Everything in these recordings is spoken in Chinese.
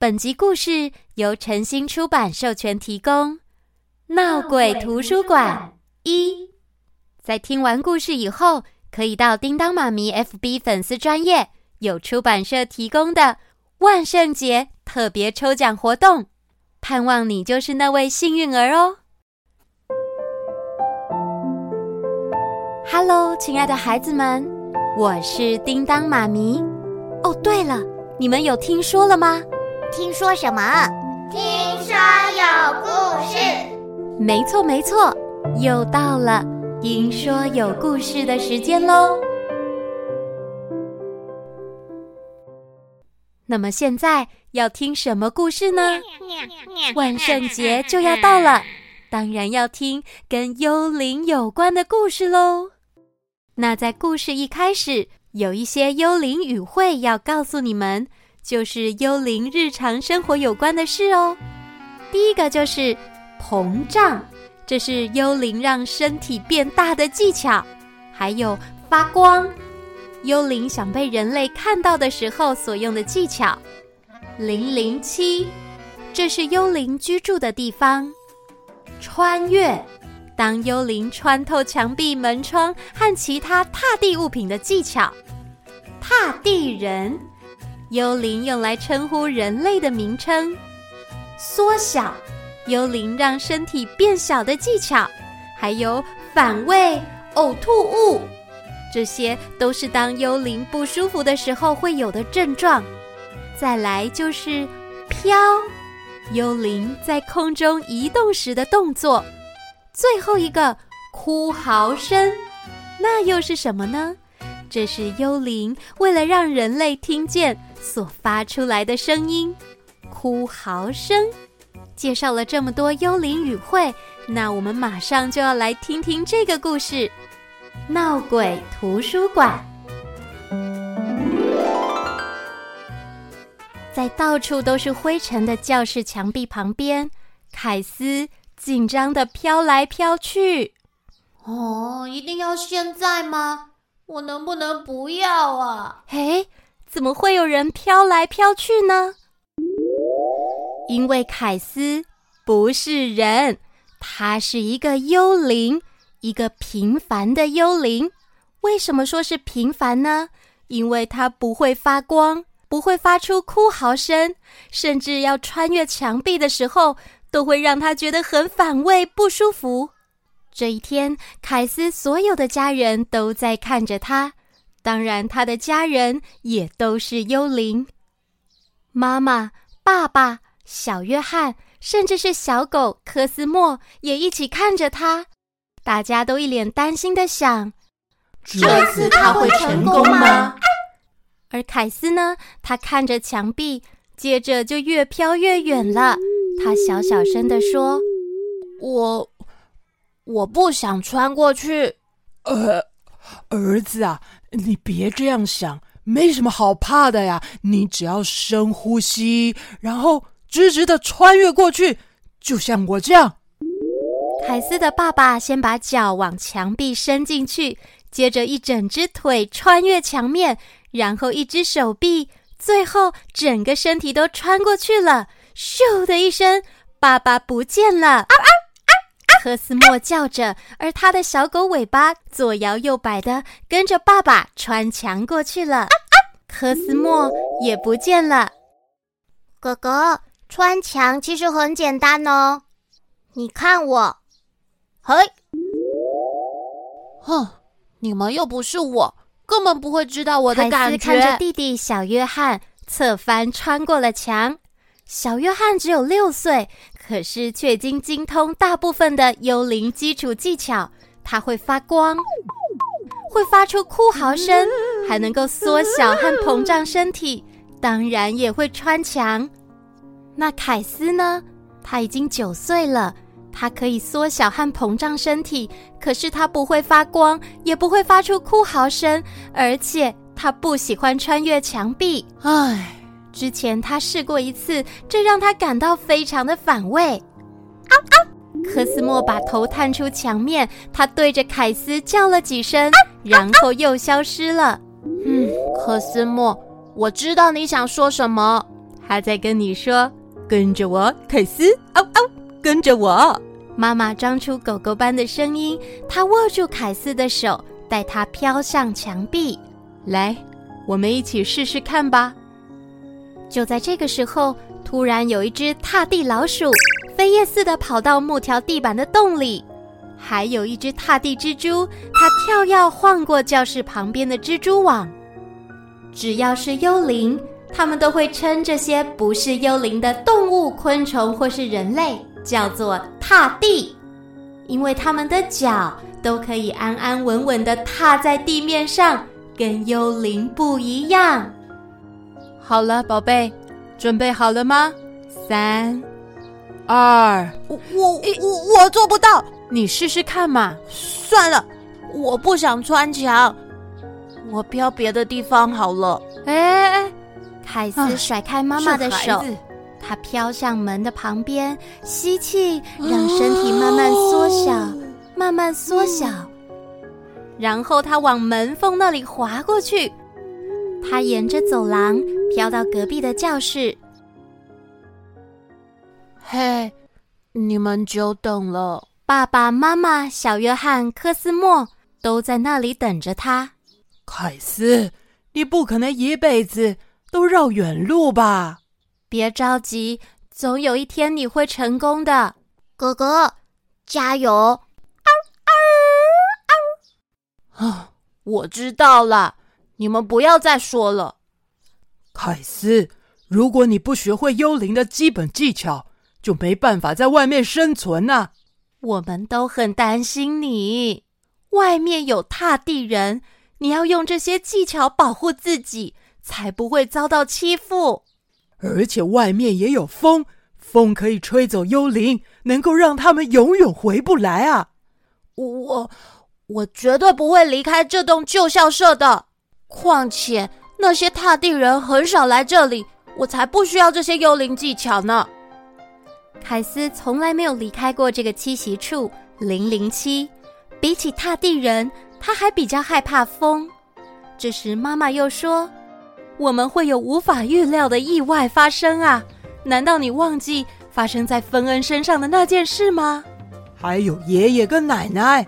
本集故事由晨星出版授权提供。闹鬼图书馆一，在听完故事以后，可以到叮当妈咪 FB 粉丝专页有出版社提供的万圣节特别抽奖活动，盼望你就是那位幸运儿哦。Hello，亲爱的孩子们，我是叮当妈咪。哦，对了，你们有听说了吗？听说什么？听说有故事。没错，没错，又到了听说有故事的时间喽。那么现在要听什么故事呢？万圣节就要到了，当然要听跟幽灵有关的故事喽。那在故事一开始，有一些幽灵语汇要告诉你们，就是幽灵日常生活有关的事哦。第一个就是膨胀，这是幽灵让身体变大的技巧。还有发光，幽灵想被人类看到的时候所用的技巧。零零七，这是幽灵居住的地方。穿越。当幽灵穿透墙壁、门窗和其他踏地物品的技巧，踏地人，幽灵用来称呼人类的名称。缩小，幽灵让身体变小的技巧，还有反胃、呕吐物，这些都是当幽灵不舒服的时候会有的症状。再来就是飘，幽灵在空中移动时的动作。最后一个哭嚎声，那又是什么呢？这是幽灵为了让人类听见所发出来的声音，哭嚎声。介绍了这么多幽灵语汇，那我们马上就要来听听这个故事——闹鬼图书馆。在到处都是灰尘的教室墙壁旁边，凯斯。紧张地飘来飘去，哦，一定要现在吗？我能不能不要啊？嘿，怎么会有人飘来飘去呢？因为凯斯不是人，他是一个幽灵，一个平凡的幽灵。为什么说是平凡呢？因为他不会发光，不会发出哭嚎声，甚至要穿越墙壁的时候，都会让他觉得很反胃、不舒服。这一天，凯斯所有的家人都在看着他，当然，他的家人也都是幽灵。妈妈、爸爸、小约翰，甚至是小狗科斯莫也一起看着他。大家都一脸担心的想：这次他会成功吗？而凯斯呢？他看着墙壁，接着就越飘越远了。他小小声的说：“我我不想穿过去。”呃，儿子啊，你别这样想，没什么好怕的呀。你只要深呼吸，然后直直的穿越过去，就像我这样。凯斯的爸爸先把脚往墙壁伸进去，接着一整只腿穿越墙面，然后一只手臂，最后整个身体都穿过去了。咻的一声，爸爸不见了！啊啊！科斯莫叫着，而他的小狗尾巴左摇右摆的跟着爸爸穿墙过去了。科斯莫也不见了。哥哥，穿墙其实很简单哦。你看我，嘿，哼，你们又不是我，根本不会知道我的感觉。看着弟弟小约翰侧翻穿过了墙。小约翰只有六岁，可是却已经精通大部分的幽灵基础技巧。它会发光，会发出哭嚎声，还能够缩小和膨胀身体，当然也会穿墙。那凯斯呢？他已经九岁了，他可以缩小和膨胀身体，可是他不会发光，也不会发出哭嚎声，而且他不喜欢穿越墙壁。唉。之前他试过一次，这让他感到非常的反胃。啊啊！科斯莫把头探出墙面，他对着凯斯叫了几声，然后又消失了。嗯，科斯莫，我知道你想说什么。他在跟你说：“跟着我，凯斯，嗷嗷，跟着我。”妈妈装出狗狗般的声音，她握住凯斯的手，带他飘向墙壁。来，我们一起试试看吧。就在这个时候，突然有一只踏地老鼠飞叶似的跑到木条地板的洞里，还有一只踏地蜘蛛，它跳跃晃过教室旁边的蜘蛛网。只要是幽灵，他们都会称这些不是幽灵的动物、昆虫或是人类叫做踏地，因为他们的脚都可以安安稳稳地踏在地面上，跟幽灵不一样。好了，宝贝，准备好了吗？三、二，我我我我做不到，你试试看嘛。算了，我不想穿墙，我飘别的地方好了。哎哎，凯斯甩开妈妈的手，他飘向门的旁边，吸气，让身体慢慢缩小，哦、慢慢缩小，嗯、然后他往门缝那里滑过去。他沿着走廊飘到隔壁的教室。嘿，你们久等了。爸爸妈妈、小约翰、科斯莫都在那里等着他。凯斯，你不可能一辈子都绕远路吧？别着急，总有一天你会成功的。哥哥，加油！嗷嗷嗷！啊，我知道了。你们不要再说了，凯斯。如果你不学会幽灵的基本技巧，就没办法在外面生存呐、啊。我们都很担心你，外面有踏地人，你要用这些技巧保护自己，才不会遭到欺负。而且外面也有风，风可以吹走幽灵，能够让他们永远回不来啊。我我绝对不会离开这栋旧校舍的。况且那些踏地人很少来这里，我才不需要这些幽灵技巧呢。凯斯从来没有离开过这个栖息处零零七，比起踏地人，他还比较害怕风。这时妈妈又说：“我们会有无法预料的意外发生啊！难道你忘记发生在芬恩身上的那件事吗？还有爷爷跟奶奶。”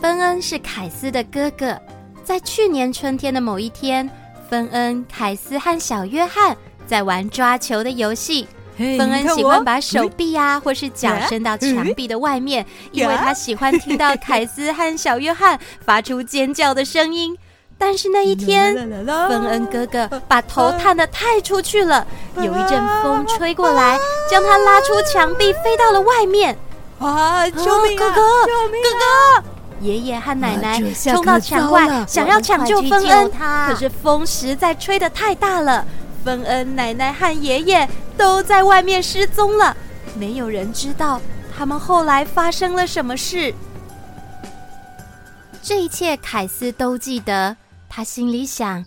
芬恩是凯斯的哥哥，在去年春天的某一天，芬恩、凯斯和小约翰在玩抓球的游戏。芬恩喜欢把手臂呀、啊，或是脚伸到墙壁的外面因为他喜欢听到凯斯和小约翰发出尖叫的声音。但是那一天，芬恩哥哥把头探得太出去了，有一阵风吹过来，将他拉出墙壁，飞到了外面。啊！救命啊！哥哥，救命啊！哥哥！爷爷和奶奶冲到墙外，想要抢救芬恩，可是风实在吹得太大了，芬恩、奶奶和爷爷都在外面失踪了，没有人知道他们后来发生了什么事。这一切凯斯都记得，他心里想：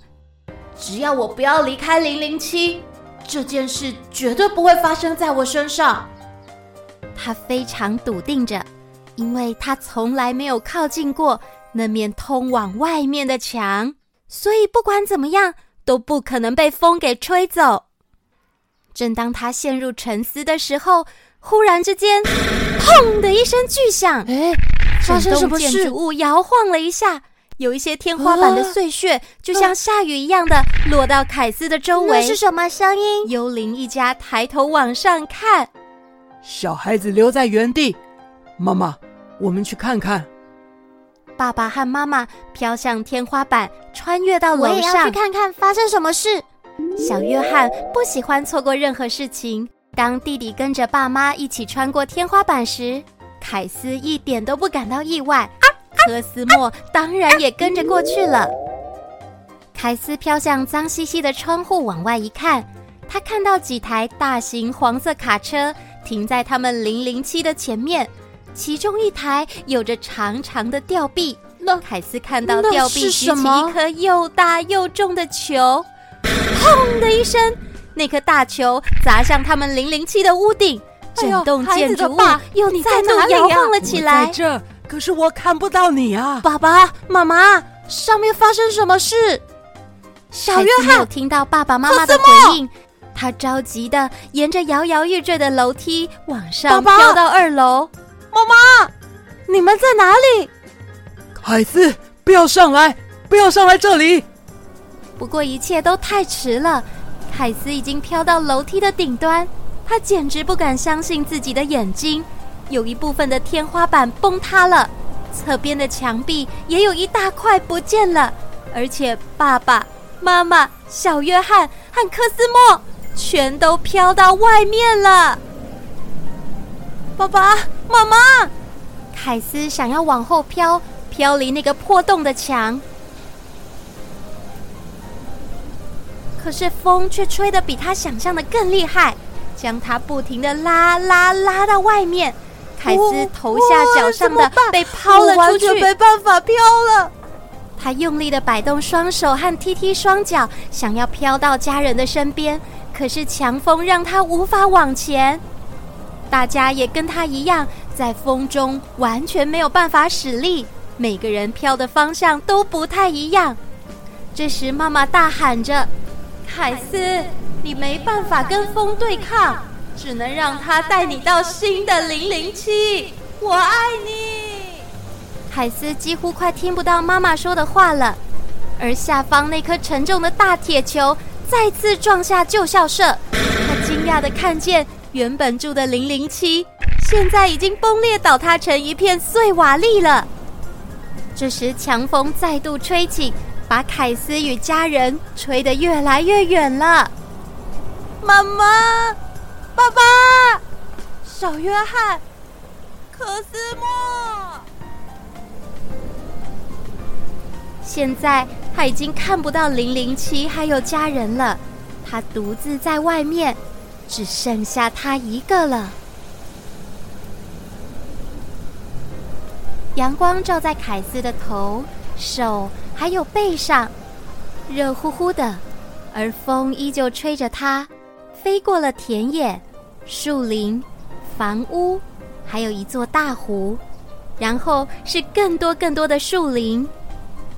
只要我不要离开零零七，这件事绝对不会发生在我身上。他非常笃定着。因为他从来没有靠近过那面通往外面的墙，所以不管怎么样都不可能被风给吹走。正当他陷入沉思的时候，忽然之间，砰的一声巨响，哎，发生什么事？建筑物摇晃了一下，有一些天花板的碎屑，就像下雨一样的落到凯斯的周围。那是什么声音？幽灵一家抬头往上看，小孩子留在原地，妈妈。我们去看看。爸爸和妈妈飘向天花板，穿越到楼上。我也要去看看发生什么事。小约翰不喜欢错过任何事情。当弟弟跟着爸妈一起穿过天花板时，凯斯一点都不感到意外。科斯莫当然也跟着过去了。凯斯飘向脏兮兮的窗户，往外一看，他看到几台大型黄色卡车停在他们零零七的前面。其中一台有着长长的吊臂，那凯斯看到吊臂举起一颗又大又重的球，砰的一声，那颗大球砸向他们零零七的屋顶，整栋建筑物又再度摇晃了起来。这，可是我看不到你啊，爸爸妈妈，上面发生什么事？小约翰没有听到爸爸妈妈的回应，他着急的沿着摇摇欲坠的楼梯往上飘到二楼。妈妈，你们在哪里？凯斯，不要上来，不要上来这里！不过一切都太迟了，凯斯已经飘到楼梯的顶端，他简直不敢相信自己的眼睛，有一部分的天花板崩塌了，侧边的墙壁也有一大块不见了，而且爸爸妈妈、小约翰和科斯莫全都飘到外面了。爸爸妈妈，凯斯想要往后飘，飘离那个破洞的墙，可是风却吹得比他想象的更厉害，将他不停的拉拉拉到外面。凯斯头下脚上的被抛了出去，完全没办法飘了。他用力的摆动双手和踢踢双脚，想要飘到家人的身边，可是强风让他无法往前。大家也跟他一样，在风中完全没有办法使力，每个人飘的方向都不太一样。这时，妈妈大喊着：“凯斯，你没办法跟风对抗，只能让他带你到新的零零七。我爱你。”凯斯几乎快听不到妈妈说的话了，而下方那颗沉重的大铁球再次撞下旧校舍。他惊讶地看见，原本住的零零七现在已经崩裂倒塌成一片碎瓦砾了。这时，强风再度吹起，把凯斯与家人吹得越来越远了。妈妈、爸爸、小约翰、科斯莫。现在他已经看不到零零七还有家人了，他独自在外面，只剩下他一个了。阳光照在凯斯的头、手还有背上，热乎乎的，而风依旧吹着他，飞过了田野、树林、房屋，还有一座大湖，然后是更多更多的树林。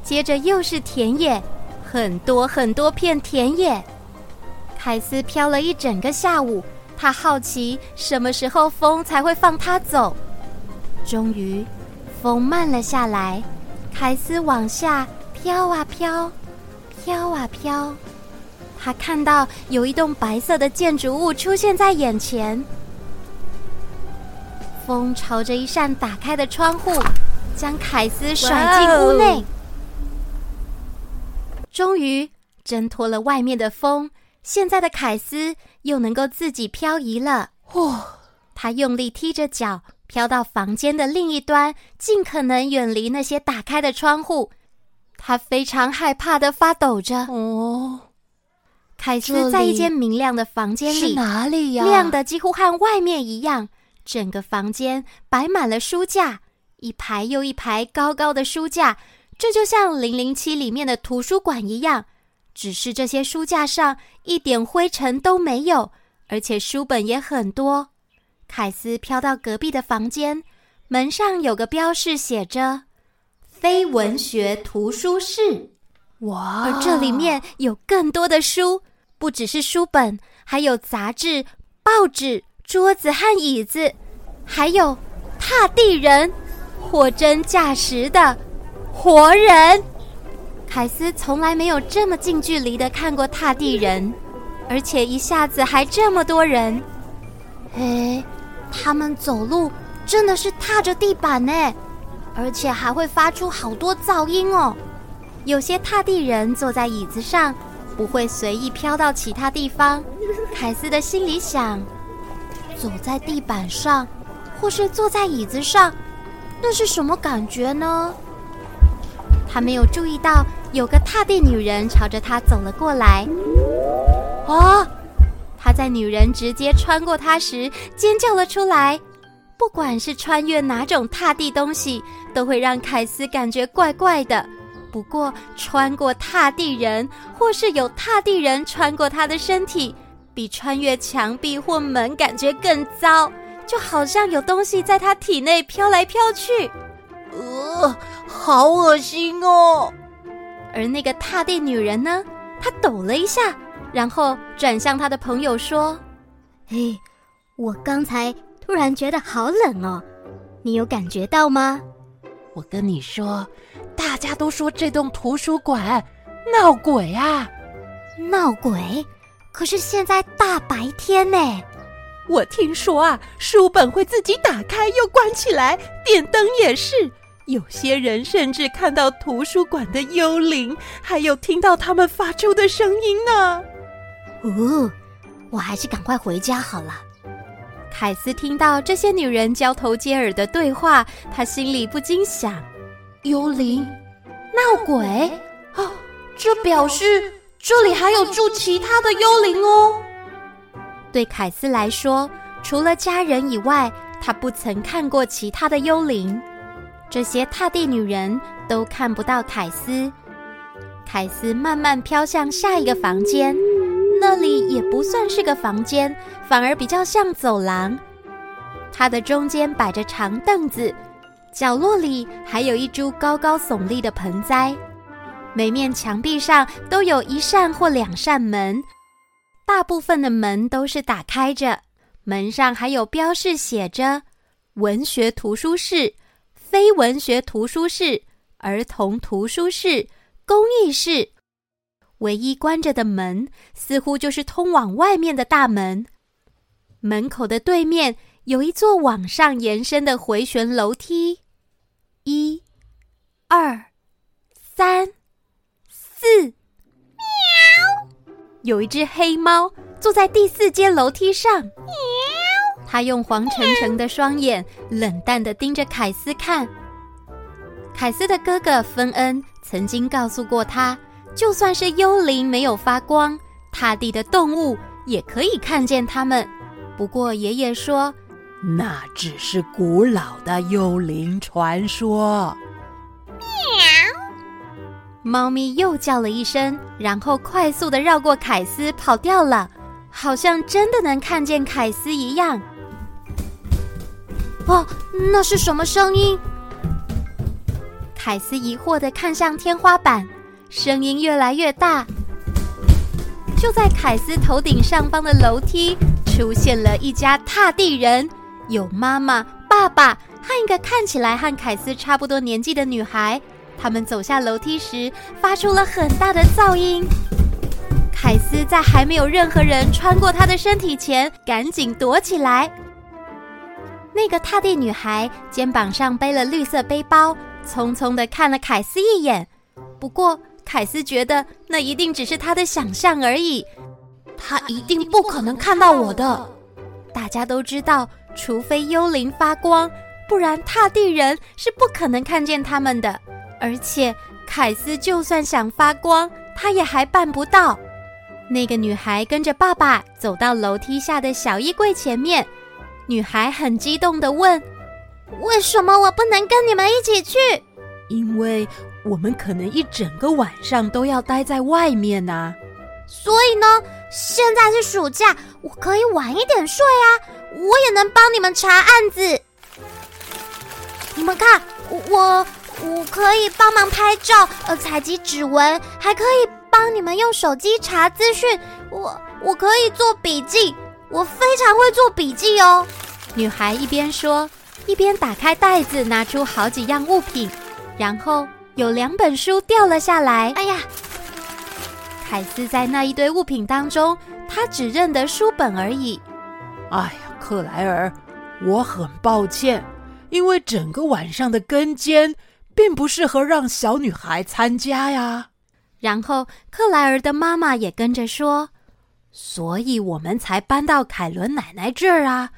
接着又是田野，很多很多片田野。凯斯飘了一整个下午，他好奇什么时候风才会放他走。终于，风慢了下来，凯斯往下飘啊飘，飘啊飘。他看到有一栋白色的建筑物出现在眼前。风朝着一扇打开的窗户，将凯斯甩进屋内。终于挣脱了外面的风，现在的凯斯又能够自己漂移了。嚯！他用力踢着脚，飘到房间的另一端，尽可能远离那些打开的窗户。他非常害怕的发抖着。哦，凯斯在一间明亮的房间里，是哪里呀？亮的几乎和外面一样。整个房间摆满了书架，一排又一排高高的书架。这就像《零零七》里面的图书馆一样，只是这些书架上一点灰尘都没有，而且书本也很多。凯斯飘到隔壁的房间，门上有个标示，写着“非文学图书室”。哇！而这里面有更多的书，不只是书本，还有杂志、报纸、桌子和椅子，还有踏地人，货真价实的。活人，凯斯从来没有这么近距离的看过踏地人，而且一下子还这么多人。哎，他们走路真的是踏着地板呢，而且还会发出好多噪音哦。有些踏地人坐在椅子上，不会随意飘到其他地方。凯斯的心里想：走在地板上，或是坐在椅子上，那是什么感觉呢？他没有注意到有个踏地女人朝着他走了过来。啊！他在女人直接穿过他时尖叫了出来。不管是穿越哪种踏地东西，都会让凯斯感觉怪怪的。不过穿过踏地人，或是有踏地人穿过他的身体，比穿越墙壁或门感觉更糟，就好像有东西在他体内飘来飘去。呃，好恶心哦！而那个踏地女人呢？她抖了一下，然后转向她的朋友说：“嘿，我刚才突然觉得好冷哦，你有感觉到吗？”我跟你说，大家都说这栋图书馆闹鬼啊！闹鬼？可是现在大白天呢！我听说啊，书本会自己打开又关起来，电灯也是。有些人甚至看到图书馆的幽灵，还有听到他们发出的声音呢。哦，我还是赶快回家好了。凯斯听到这些女人交头接耳的对话，他心里不禁想：幽灵、闹鬼，哦，这表示这里还有住其他的幽灵哦。对凯斯来说，除了家人以外，他不曾看过其他的幽灵。这些踏地女人都看不到凯斯。凯斯慢慢飘向下一个房间，那里也不算是个房间，反而比较像走廊。它的中间摆着长凳子，角落里还有一株高高耸立的盆栽。每面墙壁上都有一扇或两扇门，大部分的门都是打开着，门上还有标示写着“文学图书室”。非文学图书室、儿童图书室、公益室，唯一关着的门似乎就是通往外面的大门。门口的对面有一座往上延伸的回旋楼梯，一、二、三、四。喵！有一只黑猫坐在第四阶楼梯上。他用黄澄澄的双眼冷淡的盯着凯斯看。凯斯的哥哥芬恩曾经告诉过他，就算是幽灵没有发光，踏地的动物也可以看见他们。不过爷爷说，那只是古老的幽灵传说。喵！猫咪又叫了一声，然后快速的绕过凯斯跑掉了，好像真的能看见凯斯一样。哦，那是什么声音？凯斯疑惑地看向天花板，声音越来越大。就在凯斯头顶上方的楼梯，出现了一家踏地人，有妈妈、爸爸和一个看起来和凯斯差不多年纪的女孩。他们走下楼梯时，发出了很大的噪音。凯斯在还没有任何人穿过他的身体前，赶紧躲起来。那个踏地女孩肩膀上背了绿色背包，匆匆地看了凯斯一眼。不过，凯斯觉得那一定只是他的想象而已，他一定不可能看到我的。大家都知道，除非幽灵发光，不然踏地人是不可能看见他们的。而且，凯斯就算想发光，他也还办不到。那个女孩跟着爸爸走到楼梯下的小衣柜前面。女孩很激动的问：“为什么我不能跟你们一起去？”“因为我们可能一整个晚上都要待在外面呐。”“所以呢，现在是暑假，我可以晚一点睡啊，我也能帮你们查案子。你们看，我我可以帮忙拍照，呃，采集指纹，还可以帮你们用手机查资讯。我我可以做笔记。”我非常会做笔记哦，女孩一边说，一边打开袋子，拿出好几样物品，然后有两本书掉了下来。哎呀，凯斯在那一堆物品当中，他只认得书本而已。哎呀，克莱尔，我很抱歉，因为整个晚上的跟监并不适合让小女孩参加呀。然后克莱尔的妈妈也跟着说。所以我们才搬到凯伦奶奶这儿啊！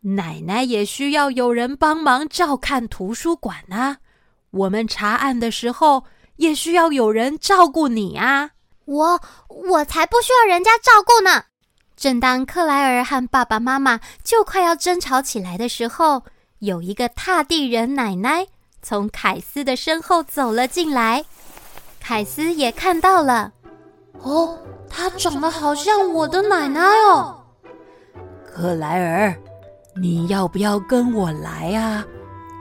奶奶也需要有人帮忙照看图书馆啊！我们查案的时候也需要有人照顾你啊！我我才不需要人家照顾呢！正当克莱尔和爸爸妈妈就快要争吵起来的时候，有一个踏地人奶奶从凯斯的身后走了进来，凯斯也看到了。哦。她长得好像我的奶奶哦，克莱尔，你要不要跟我来啊？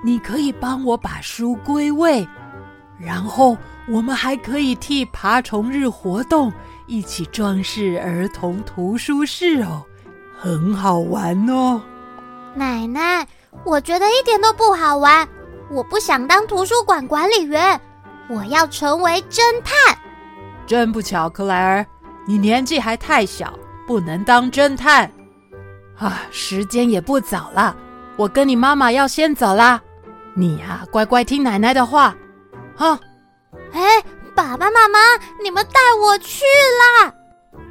你可以帮我把书归位，然后我们还可以替爬虫日活动，一起装饰儿童图书室哦，很好玩哦。奶奶，我觉得一点都不好玩，我不想当图书馆管理员，我要成为侦探。真不巧，克莱尔，你年纪还太小，不能当侦探。啊，时间也不早了，我跟你妈妈要先走啦。你呀、啊，乖乖听奶奶的话，啊。哎，爸爸妈妈，你们带我去啦！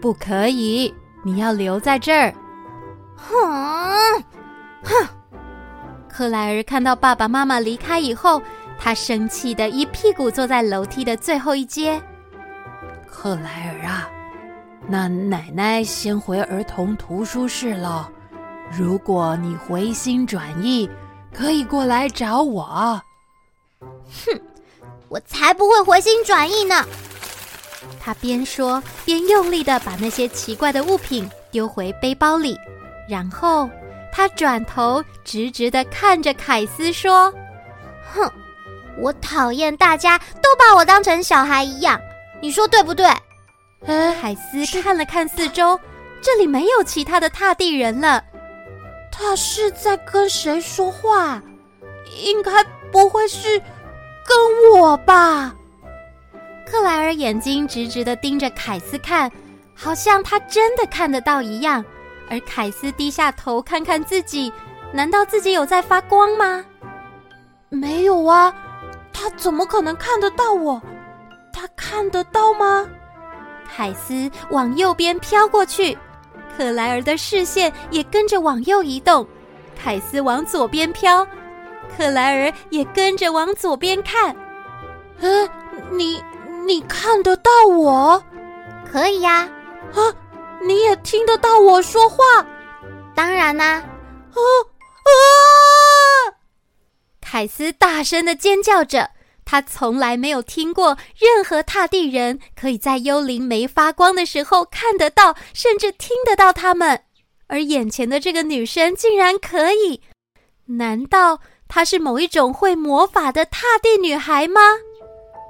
不可以，你要留在这儿。哼，哼！克莱尔看到爸爸妈妈离开以后，他生气的一屁股坐在楼梯的最后一阶。克莱尔啊，那奶奶先回儿童图书室了。如果你回心转意，可以过来找我。哼，我才不会回心转意呢！他边说边用力的把那些奇怪的物品丢回背包里，然后他转头直直的看着凯斯说：“哼，我讨厌大家都把我当成小孩一样，你说对不对？”凯斯看了看四周，这里没有其他的踏地人了。他是在跟谁说话？应该不会是跟我吧？克莱尔眼睛直直的盯着凯斯看，好像他真的看得到一样。而凯斯低下头看看自己，难道自己有在发光吗？没有啊，他怎么可能看得到我？他看得到吗？凯斯往右边飘过去。克莱尔的视线也跟着往右移动，凯斯往左边飘，克莱尔也跟着往左边看。嗯，你你看得到我？可以呀。啊，你也听得到我说话？当然啦。啊啊！凯斯大声的尖叫着。他从来没有听过任何踏地人可以在幽灵没发光的时候看得到，甚至听得到他们，而眼前的这个女生竟然可以。难道她是某一种会魔法的踏地女孩吗？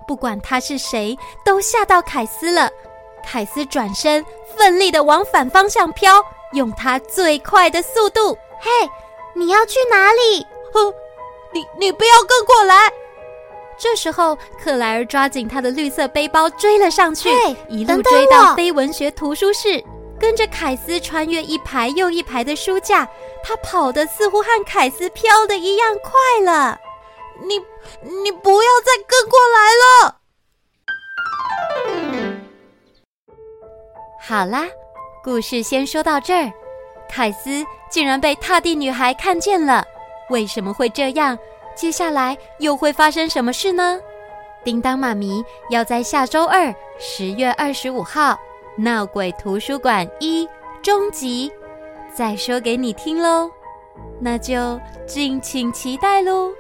不管她是谁，都吓到凯斯了。凯斯转身，奋力的往反方向飘，用他最快的速度。嘿，你要去哪里？哼，你你不要跟过来！这时候，克莱尔抓紧他的绿色背包追了上去，一路追到非文学图书室，跟着凯斯穿越一排又一排的书架。他跑得似乎和凯斯飘的一样快了。你你不要再跟过来了！好啦，故事先说到这儿。凯斯竟然被踏地女孩看见了，为什么会这样？接下来又会发生什么事呢？叮当妈咪要在下周二十月二十五号《闹鬼图书馆一》终集再说给你听喽，那就敬请期待喽。